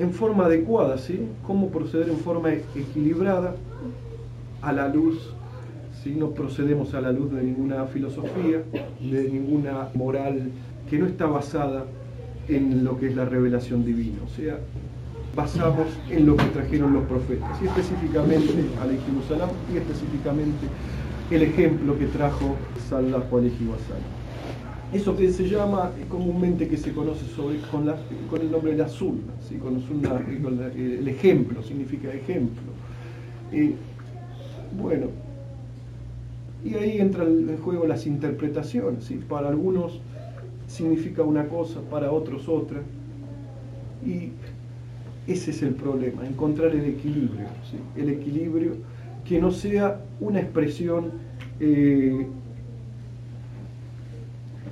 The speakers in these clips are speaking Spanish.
en forma adecuada, ¿sí? Cómo proceder en forma equilibrada a la luz, si no procedemos a la luz de ninguna filosofía, de ninguna moral que no está basada en lo que es la revelación divina, o sea, basamos en lo que trajeron los profetas, y específicamente al Salam y específicamente el ejemplo que trajo Sallallahu Alaihi Wasallam. Eso que se llama comúnmente que se conoce sobre, con, con el nombre de la sunna, ¿sí? con, el ejemplo, significa ejemplo. Eh, bueno, y ahí entran en juego las interpretaciones. ¿sí? Para algunos significa una cosa, para otros otra. Y ese es el problema, encontrar el equilibrio. El equilibrio que no sea una expresión, eh,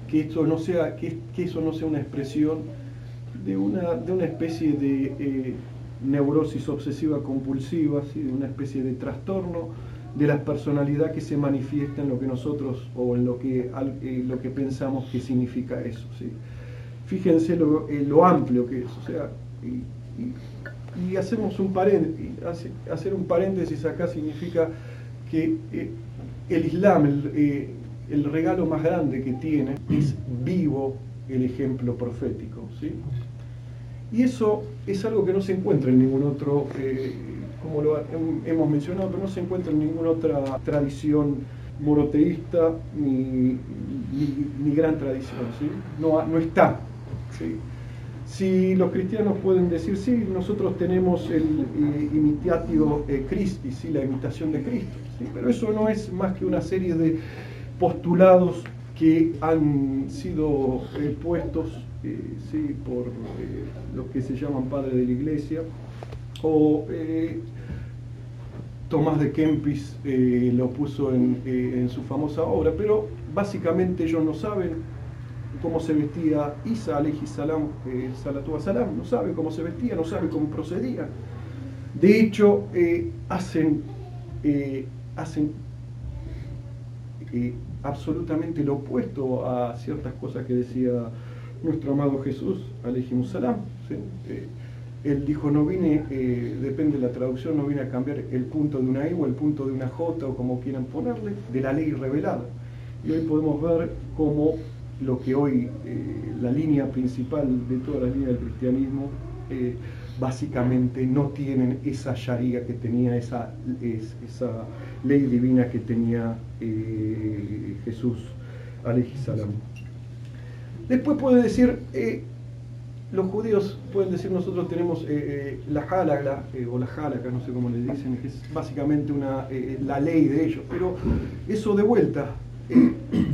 que, esto no sea, que, eso no sea una expresión de una, de una especie de eh, neurosis obsesiva compulsiva, de una especie de trastorno de la personalidad que se manifiesta en lo que nosotros o en lo que, eh, lo que pensamos que significa eso. ¿sí? Fíjense lo, lo, amplio que es, o sea, y hacemos un paréntesis, hacer un paréntesis acá significa que eh, el Islam, eh, el, regalo más grande que tiene es vivo el ejemplo profético. ¿sí? Y eso es algo que no se encuentra en ningún otro, eh, como lo hemos mencionado, pero no se encuentra en ninguna otra tradición monoteísta ni, ni, gran tradición. ¿sí? No, no está. ¿sí? Si los cristianos pueden decir, sí, nosotros tenemos el eh, imitatio eh, Christi, sí, la imitación de Cristo, ¿sí? pero eso no es más que una serie de postulados que han sido eh, puestos sí, por los que se llaman padres de la iglesia, o Tomás de Kempis lo puso en, su famosa obra, pero básicamente ellos no saben cómo se vestía Isa, alayhi salam, eh, salam, no sabe cómo se vestía, no sabe cómo procedía. De hecho, eh, hacen, eh, hacen eh, absolutamente lo opuesto a ciertas cosas que decía nuestro amado Jesús, alayhi salam. él dijo, no vine, depende de la traducción, no vine a cambiar el punto de una I o el punto de una J o como quieran ponerle, de la ley revelada. Y hoy podemos ver cómo lo que hoy eh, la línea principal de toda la línea del cristianismo eh, básicamente no tienen esa sharia que tenía, esa, esa ley divina que tenía eh, Jesús, salam. Después puede decir, los judíos pueden decir, nosotros tenemos la halaga, o la halaga, no sé cómo le dicen, que es básicamente una, la ley de ellos, pero eso de vuelta,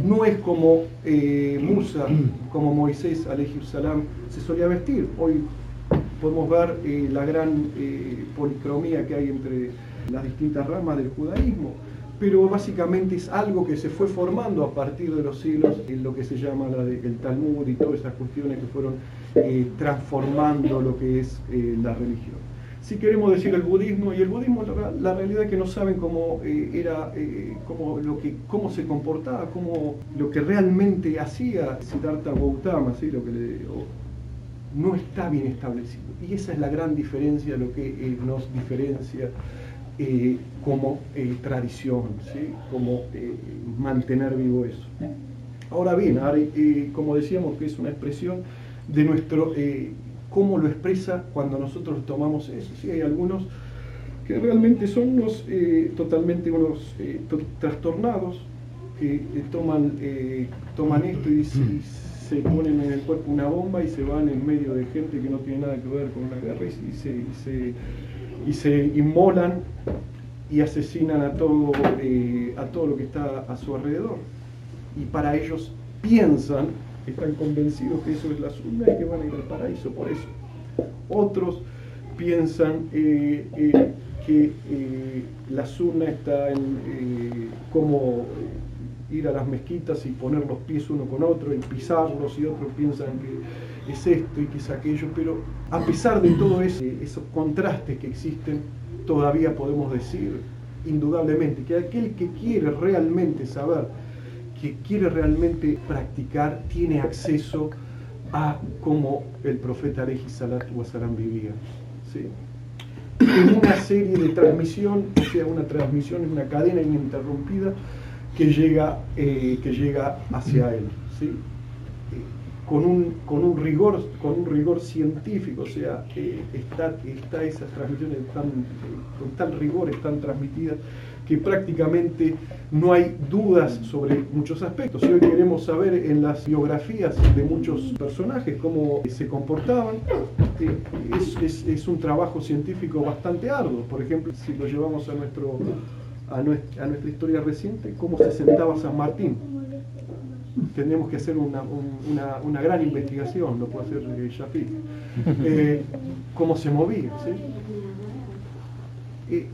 no es como eh, Musa, como Moisés, salam, se solía vestir. Hoy podemos ver eh, la gran eh, policromía que hay entre las distintas ramas del judaísmo, pero básicamente es algo que se fue formando a partir de los siglos en lo que se llama el Talmud y todas esas cuestiones que fueron transformando lo que es la religión si queremos decir el budismo, y el budismo la, realidad es que no saben cómo eh, era, eh, cómo, lo que, cómo se comportaba, cómo, lo que realmente hacía Siddhartha Gautama, ¿sí? lo que no está bien establecido. Y esa es la gran diferencia, lo que eh, nos diferencia como tradición, ¿sí? como mantener vivo eso. Ahora bien, como decíamos que es una expresión de nuestro cómo lo expresa cuando nosotros tomamos eso. Sí, hay algunos que realmente son unos eh, totalmente unos eh, trastornados que eh, toman, toman esto y, se ponen en el cuerpo una bomba y se van en medio de gente que no tiene nada que ver con la guerra y, se, y se, inmolan y asesinan a todo, a todo lo que está a su alrededor. Y para ellos piensan están convencidos que eso es la sunna y que van a ir al paraíso por eso. Otros piensan eh, eh, que eh, la sunna está en cómo ir a las mezquitas y poner los pies uno con otro y pisarlos y otros piensan que es esto y que es aquello, pero a pesar de todo eso, esos contrastes que existen, todavía podemos decir indudablemente que aquel que quiere realmente saber que quiere realmente practicar tiene acceso a cómo el profeta Aleji Salatu Wasalam vivía. ¿sí? En una serie de transmisión, o sea, una transmisión una cadena ininterrumpida que llega, eh, que llega hacia él. ¿sí? con un, con un, rigor, con un rigor científico, o sea, eh, está, está, esas transmisiones tan, con tal rigor están transmitidas que prácticamente no hay dudas sobre muchos aspectos. Si hoy queremos saber en las biografías de muchos personajes cómo se comportaban, eh, es, es, un trabajo científico bastante arduo. Por ejemplo, si lo llevamos a, nuestro, a, nuestra, a nuestra historia reciente, cómo se sentaba San Martín tendríamos que hacer una, una, gran investigación, lo puede hacer eh, Shafiq, eh, cómo se movía. ¿sí? Eh,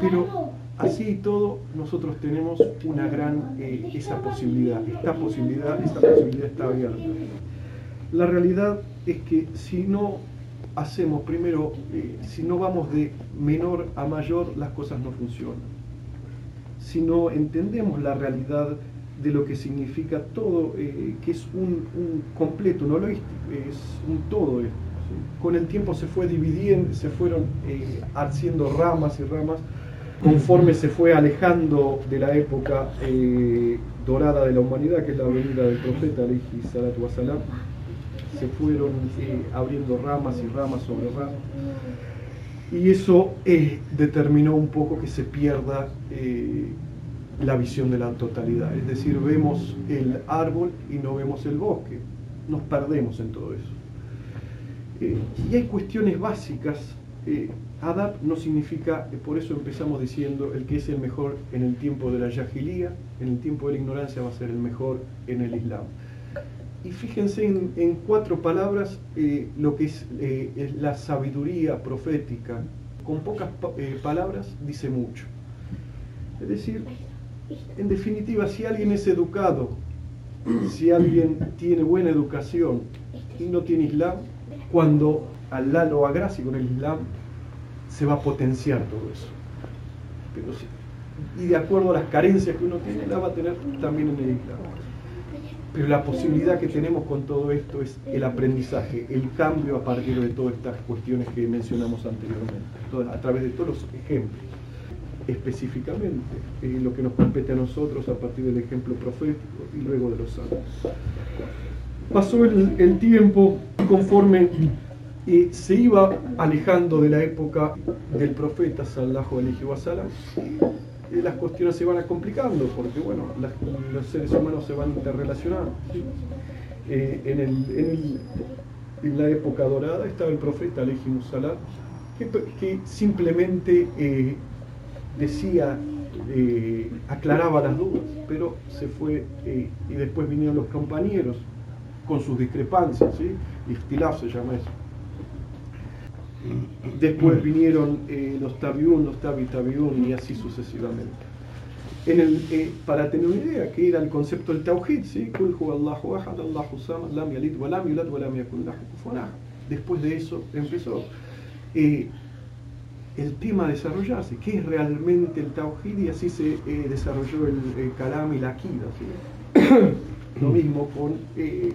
pero así y todo, nosotros tenemos una gran, esa posibilidad, esta posibilidad, esta posibilidad está abierta. La realidad es que si no hacemos primero, si no vamos de menor a mayor, las cosas no funcionan. Si no entendemos la realidad de lo que significa todo, eh, que es un, completo, no lo es, un todo Con el tiempo se fue dividiendo, se fueron eh, haciendo ramas y ramas, conforme se fue alejando de la época eh, dorada de la humanidad, que es la venida del profeta, Salatu Wasalam, se fueron abriendo ramas y ramas sobre ramas. Y eso determinó un poco que se pierda la visión de la totalidad. Es decir, vemos el árbol y no vemos el bosque. Nos perdemos en todo eso. Eh, y hay cuestiones básicas. Eh, Adab no significa, eh, por eso empezamos diciendo, el que es el mejor en el tiempo de la yahilía, en el tiempo de la ignorancia va a ser el mejor en el Islam. Y fíjense en, cuatro palabras lo que es, es, la sabiduría profética. Con pocas palabras dice mucho. Es decir, en definitiva, si alguien es educado, si alguien tiene buena educación y no tiene Islam, cuando Allah lo agracie con el Islam, se va a potenciar todo eso. y de acuerdo a las carencias que uno tiene, la va a tener también en el Islam. Pero la posibilidad que tenemos con todo esto es el aprendizaje, el cambio a partir de todas estas cuestiones que mencionamos anteriormente, a través de todos los ejemplos específicamente eh, lo que nos compete a nosotros a partir del ejemplo profético y luego de los santos. Pasó el, tiempo conforme eh, se iba alejando de la época del profeta Sallallahu Alaihi Wasallam, las cuestiones se van complicando porque bueno, los seres humanos se van interrelacionando. en, el, en, la época dorada estaba el profeta Alaihi Wasallam que, simplemente decía, eh, aclaraba las dudas, pero se fue eh, y después vinieron los compañeros con sus discrepancias, ¿sí? se llama eso. Después vinieron eh, los tabiún, los tabi tabiún y así sucesivamente. En el, para tener una idea, que era el concepto del tawhid, ¿sí? Después de eso empezó el tema a desarrollarse, qué es realmente el Tawhid y así se eh, desarrolló el, Kalam y la Akida. Lo mismo con, eh,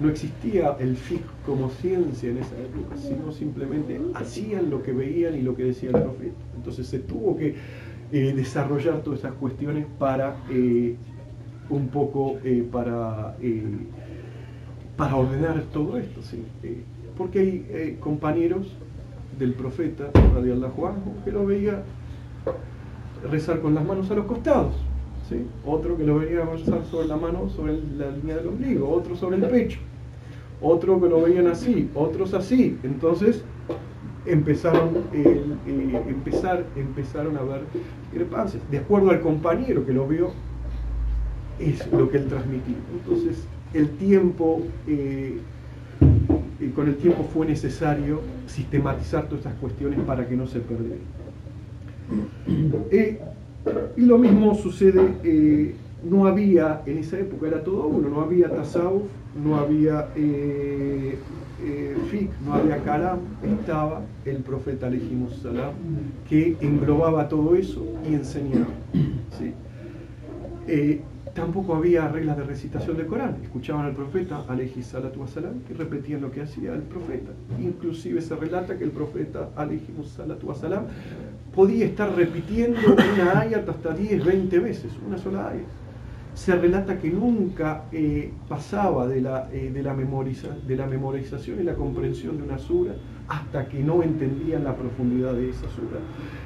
no existía el fiqh como ciencia en esa época, sino simplemente hacían lo que veían y lo que decía el profeta. Entonces se tuvo que eh, desarrollar todas esas cuestiones para un poco para, para ordenar todo esto. ¿sí? porque hay compañeros del profeta, Juan que lo veía rezar con las manos a los costados. Otro que lo veía rezar sobre la mano, sobre la línea del ombligo, otro sobre el pecho, otro que lo veían así, otros así. Entonces empezaron, eh, empezar, empezaron a ver discrepancias. De acuerdo al compañero que lo vio, es lo que él transmitía. Entonces el tiempo eh, con el tiempo fue necesario sistematizar todas estas cuestiones para que no se perdieran. Eh, y lo mismo sucede, eh, no había en esa época, era todo uno, no había tasawuf, no había eh, fiqh, no había kalam, estaba el profeta Alejimus Salam, que englobaba todo eso y enseñaba. Tampoco había reglas de recitación del Corán. Escuchaban al profeta, alayhi salatu wasalam, y repetían lo que hacía el profeta. Inclusive se relata que el profeta, alayhi salatu wasalam, podía estar repitiendo una ayat hasta 10, 20 veces, una sola ayat. Se relata que nunca eh, pasaba de la, eh, de, la memoriza, de la memorización y la comprensión de una sura hasta que no entendían la profundidad de esa sura.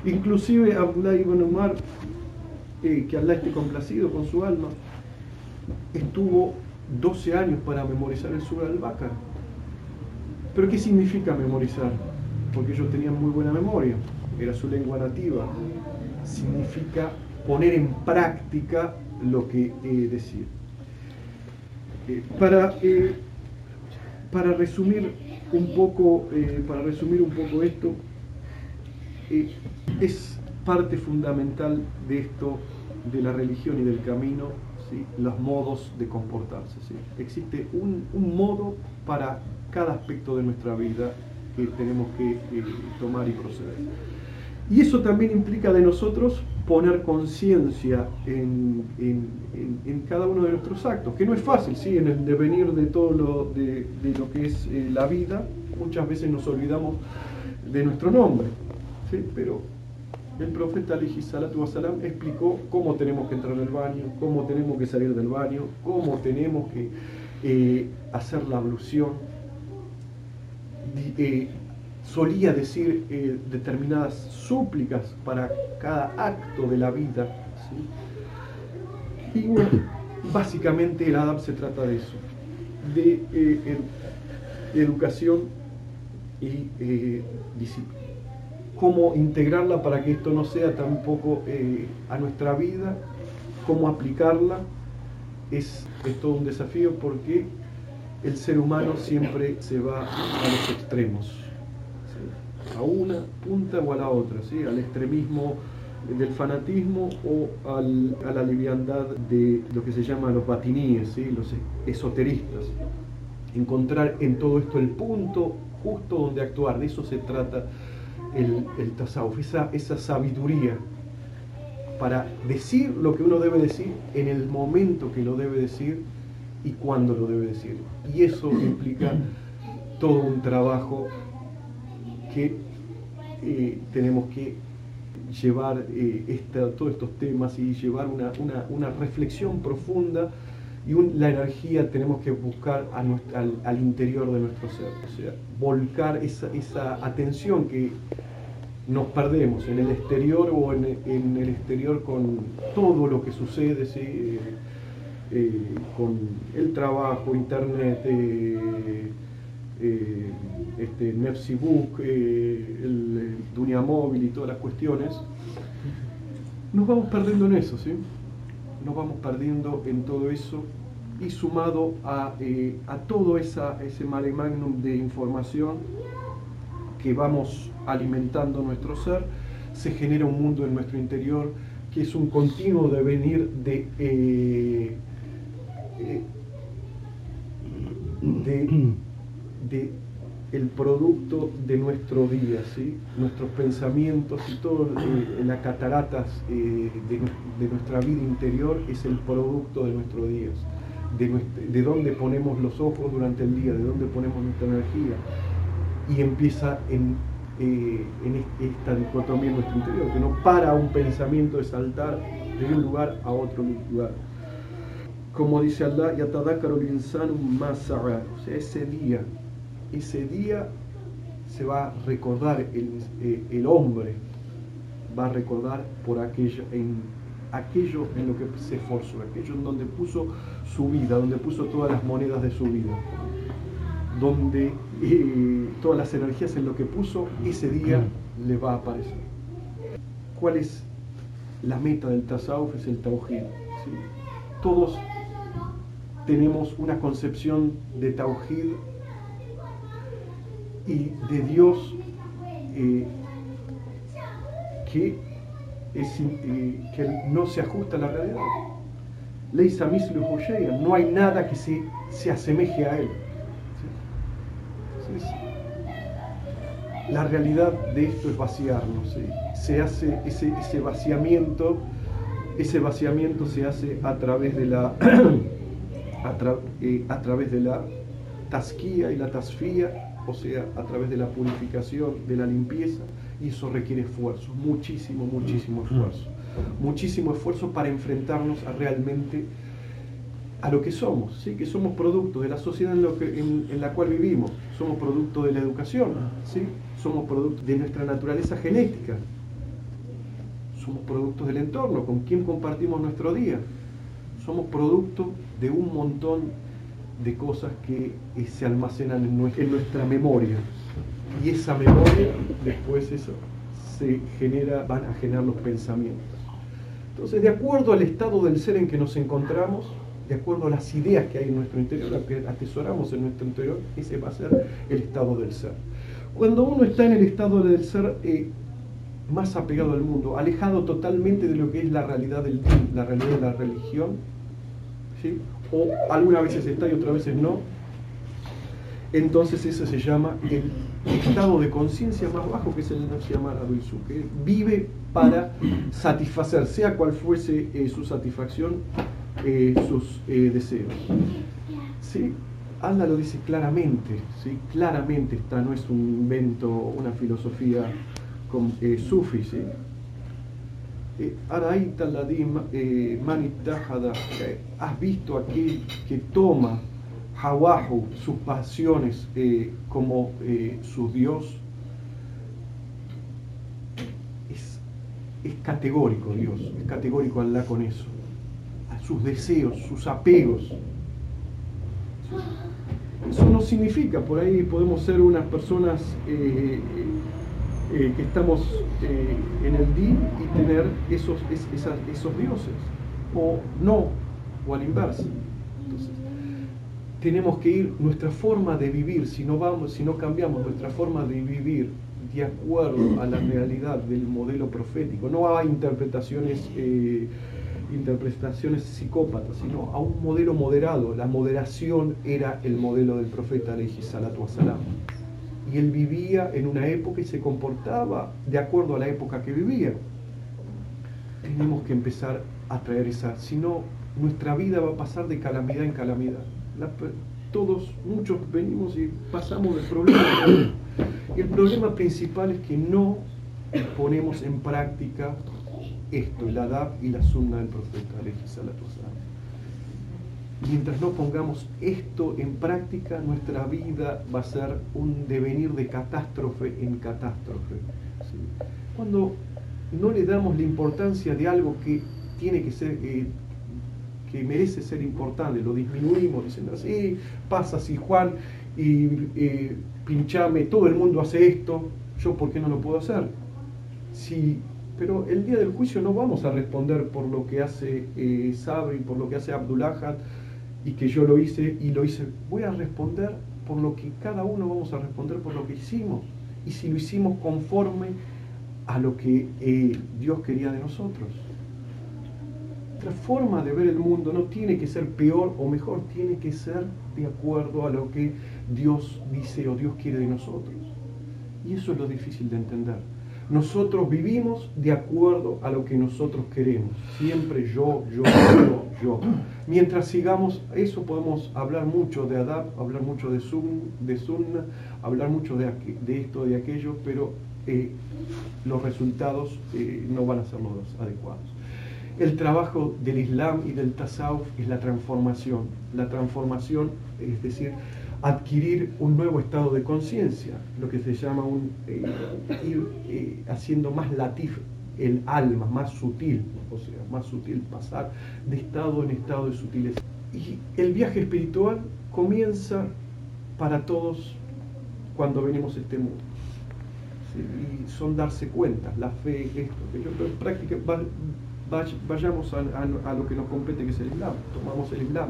Inclusive Abdullah ibn Umar que Allah esté complacido con su alma, estuvo 12 años para memorizar el Surah al-Baqarah. ¿Pero qué significa memorizar? Porque ellos tenían muy buena memoria, era su lengua nativa. Significa poner en práctica lo que eh. Eh, para, eh, para resumir un poco, eh, para resumir un poco esto, es parte fundamental de esto, de la religión y del camino, ¿sí? los modos de comportarse. ¿sí? Existe un, modo para cada aspecto de nuestra vida que tenemos que eh, tomar y proceder. Y eso también implica de nosotros poner conciencia en, cada uno de nuestros actos, que no es fácil, ¿sí? en el devenir de todo lo, de, lo que es eh, la vida, muchas veces nos olvidamos de nuestro nombre, ¿sí? pero el profeta Wasalam explicó cómo tenemos que entrar al baño, cómo tenemos que salir del baño, cómo tenemos que eh, hacer la ablución. Eh, solía decir eh, determinadas súplicas para cada acto de la vida. Y bueno, básicamente el Adab se trata de eso, de educación y disciplina cómo integrarla para que esto no sea tampoco eh, a nuestra vida, cómo aplicarla, es, todo un desafío porque el ser humano siempre se va a los extremos, a una punta o a la otra, ¿sí? al extremismo del fanatismo o a la liviandad de lo que se llama los batiníes, ¿sí? los esoteristas. Encontrar en todo esto el punto justo donde actuar, de eso se trata el, el tasawuf, esa, esa sabiduría para decir lo que uno debe decir en el momento que lo debe decir y cuándo lo debe decir. Y eso implica todo un trabajo que eh, tenemos que llevar eh, todos estos temas y llevar una, una, reflexión profunda y la energía tenemos que buscar al, interior de nuestro ser, o sea, volcar esa, atención que nos perdemos en el exterior o en, el exterior con todo lo que sucede, ¿sí? Eh, con el trabajo, internet, eh, eh, este, Nefsibook, eh, el, Dunia Móvil y todas las cuestiones, nos vamos perdiendo en eso, ¿sí? Nos vamos perdiendo en todo eso. Y sumado a, a todo ese mare magnum de información que vamos alimentando nuestro ser, se genera un mundo en nuestro interior que es un continuo devenir de, eh, eh, de, el producto de nuestro día, ¿sí? nuestros pensamientos y todo eh, las cataratas de, nuestra vida interior es el producto de nuestros días, de, de dónde ponemos los ojos durante el día, de dónde ponemos nuestra energía y empieza en eh, en esta dicotomía en nuestro interior, que no para un pensamiento de saltar de un lugar a otro lugar. Como dice Allah, más o sea, ese día, ese día se va a recordar el, eh, el hombre, va a recordar por aquello en, aquello en lo que se esforzó, aquello en donde puso su vida, donde puso todas las monedas de su vida donde eh, todas las energías en lo que puso, ese día le va a aparecer. ¿Cuál es la meta del Tasawuf? Es el Tawhid. Todos tenemos una concepción de Tawhid y de Dios eh, que, es, eh, que no se ajusta a la realidad. Leisa mislu no hay nada que se, se asemeje a él. la realidad de esto es vaciarnos. Se hace ese, vaciamiento ese vaciamiento se hace a través de la eh, a, través de la tasquía y la tasfía, o sea, a través de la purificación, de la limpieza, y eso requiere esfuerzo, muchísimo, muchísimo esfuerzo. Muchísimo esfuerzo para enfrentarnos a realmente a lo que somos, ¿sí? que somos producto de la sociedad en, lo que, en, la cual vivimos, somos producto de la educación, ¿sí? somos producto de nuestra naturaleza genética, somos productos del entorno, con quien compartimos nuestro día, somos producto de un montón de cosas que eh, se almacenan en nuestra, memoria. Y esa memoria, después eso se genera, van a generar los pensamientos. Entonces, de acuerdo al estado del ser en que nos encontramos, de acuerdo a las ideas que hay en nuestro interior, las que atesoramos en nuestro interior, ese va a ser el estado del ser. Cuando uno está en el estado del ser eh, más apegado al mundo, alejado totalmente de lo que es la realidad del la realidad de la religión, ¿sí? O algunas veces está y otras veces no, entonces eso se llama el estado de conciencia más bajo, que es el se llama que vive para satisfacer, sea cual fuese eh, su satisfacción, eh, sus eh, deseos. ¿Sí? Allah lo dice claramente, ¿sí? claramente está, no es un invento, una filosofía con, sufi. ¿sí? Has visto aquel que toma hawahu, sus pasiones, como su Dios. Es, es categórico Dios, es categórico Allah con eso sus deseos, sus apegos. Eso no significa, por ahí podemos ser unas personas eh, eh, que estamos eh, en el din y tener esos, esos dioses, o no, o al inverso. Entonces, tenemos que ir, nuestra forma de vivir, si no, vamos, si no cambiamos nuestra forma de vivir de acuerdo a la realidad del modelo profético, no a interpretaciones interpretaciones psicópatas, sino a un modelo moderado. La moderación era el modelo del profeta alayhi salatu wasalam. Él vivía en una época y se comportaba de acuerdo a la época que vivía. Tenemos que empezar a traer esa, si no, nuestra vida va a pasar de calamidad en calamidad. todos, muchos venimos y pasamos del problema. Y el problema principal es que no ponemos en práctica esto, el adab y la sunna del profeta. Mientras no pongamos esto en práctica, nuestra vida va a ser un devenir de catástrofe en catástrofe. Cuando no le damos la importancia de algo que tiene que ser, eh, que merece ser importante, lo disminuimos diciendo así, pasa si Juan y eh, pinchame, todo el mundo hace esto, yo por qué no lo puedo hacer. Si pero el día del juicio no vamos a responder por lo que hace eh, Sabri, por lo que hace Abdullah y que yo lo hice y lo hice. Voy a responder por lo que cada uno vamos a responder por lo que hicimos. Y si lo hicimos conforme a lo que eh, Dios quería de nosotros. Nuestra forma de ver el mundo no tiene que ser peor o mejor, tiene que ser de acuerdo a lo que Dios dice o Dios quiere de nosotros. Y eso es lo difícil de entender. Nosotros vivimos de acuerdo a lo que nosotros queremos. Siempre yo, yo, yo, yo. Mientras sigamos eso podemos hablar mucho de Adab, hablar mucho de, sun, de Sunna, hablar mucho de, de esto, de aquello, pero eh, los resultados eh, no van a ser los adecuados. El trabajo del Islam y del Tasawuf es la transformación. La transformación, es decir, adquirir un nuevo estado de conciencia, lo que se llama un, eh, ir eh, haciendo más latif el alma, más sutil, o sea, más sutil, pasar de estado en estado de sutileza. Y el viaje espiritual comienza para todos cuando venimos a este mundo. Y son darse cuenta, la fe, esto, que yo práctica, vayamos a, a, lo que nos compete, que es el Islam, tomamos el Islam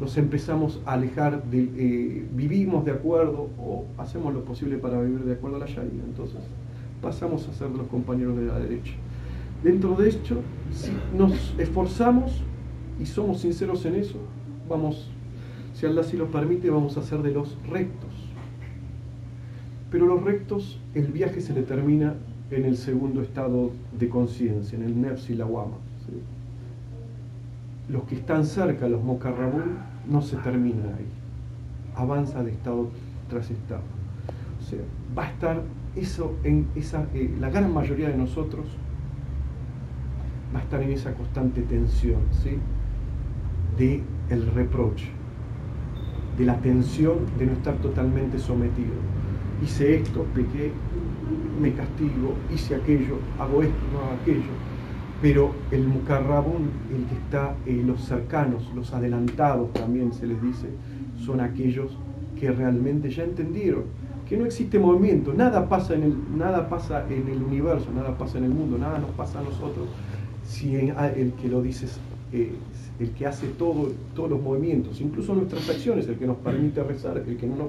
nos empezamos a alejar de, eh, vivimos de acuerdo o hacemos lo posible para vivir de acuerdo a la Sharia. Entonces pasamos a ser los compañeros de la derecha. Dentro de esto, si nos esforzamos y somos sinceros en eso, vamos, si Allah sí lo permite, vamos a ser de los rectos. Pero los rectos, el viaje se le termina en el segundo estado de conciencia, en el Nefs y la Wama. Los que están cerca, los mocarrabún, no se terminan ahí. Avanza de estado tras estado. O sea, va a estar eso en esa, eh, la gran mayoría de nosotros va a estar en esa constante tensión, ¿sí? De el reproche, de la tensión de no estar totalmente sometido. Hice esto, pequé, me castigo, hice aquello, hago esto, no hago aquello. Pero el mucarrabón, el que está, eh, los cercanos, los adelantados también se les dice, son aquellos que realmente ya entendieron que no existe movimiento, nada pasa en el, nada pasa en el universo, nada pasa en el mundo, nada nos pasa a nosotros si el que lo dice eh, el que hace todo, todos los movimientos, incluso nuestras acciones, el que nos permite rezar, el que no nos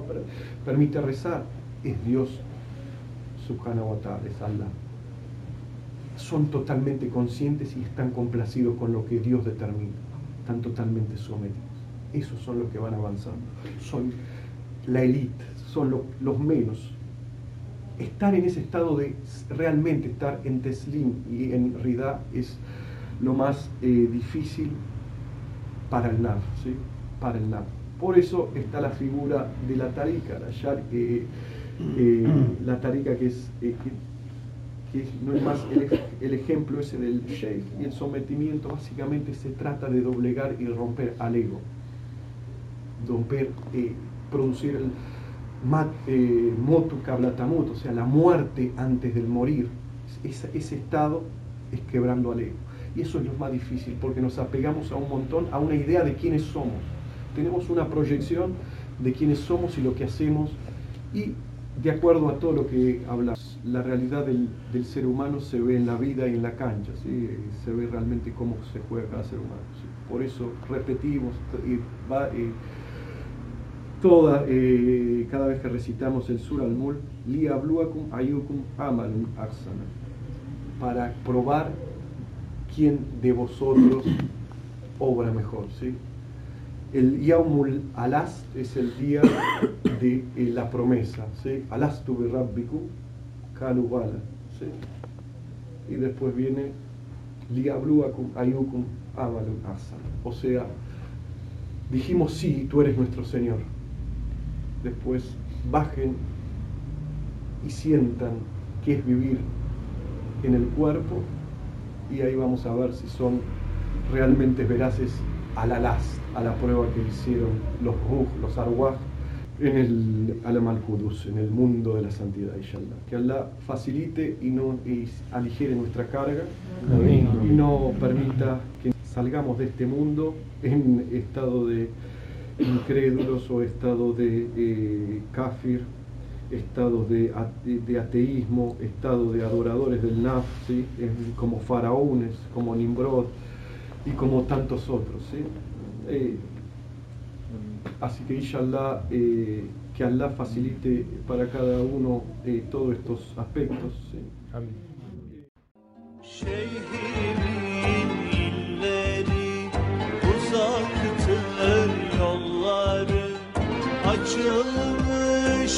permite rezar, es Dios subhanahu wa ta'ala, es. Son totalmente conscientes y están complacidos con lo que Dios determina, están totalmente sometidos. Esos son los que van avanzando, son la élite, son los menos. Estar en ese estado de realmente estar en Teslim y en Rida es lo más eh, difícil para el NAF, ¿sí? para el. Por eso está la figura de la tarica, la, eh, eh, la tarica que es, que, no es más el, ejemplo ese del sheikh y el sometimiento básicamente se trata de doblegar y romper al ego, romper, producir el, eh, motu kablatamut, o sea, la muerte antes del morir. Ese estado es quebrando al ego. Y eso es lo más difícil, porque nos apegamos a un montón, a una idea de quiénes somos. Tenemos una proyección de quiénes somos y lo que hacemos, y de acuerdo a todo lo que hablas, la realidad del, ser humano se ve en la vida y en la cancha, ¿sí? se ve realmente cómo se juega cada ser humano. Por eso repetimos, y va, eh, toda, eh, cada vez que recitamos el Sur al-Mul, li abluakum ayukum amalun aksana, para probar quién de vosotros obra mejor. ¿sí? El Yaumul Alast es el día de eh, la promesa. ¿sí? Alastu rabbiku kalubala. Y después viene li abluakum ayukum amalun aksana. O sea, dijimos sí, tú eres nuestro Señor después bajen y sientan qué es vivir en el cuerpo y ahí vamos a ver si son realmente veraces a la last, a la prueba que hicieron los ruh, los arwah en el Alam al en el mundo de la santidad, inshallah. Que Allah facilite y no y aligere nuestra carga y no permita que salgamos de este mundo en estado de incrédulos o estado de eh, kafir, estado de, ateísmo, estado de adoradores del naf, como faraones, como Nimrod y como tantos otros. Eh, así que inshallah, eh, que Allah facilite para cada uno todos estos aspectos. Amén. açılmış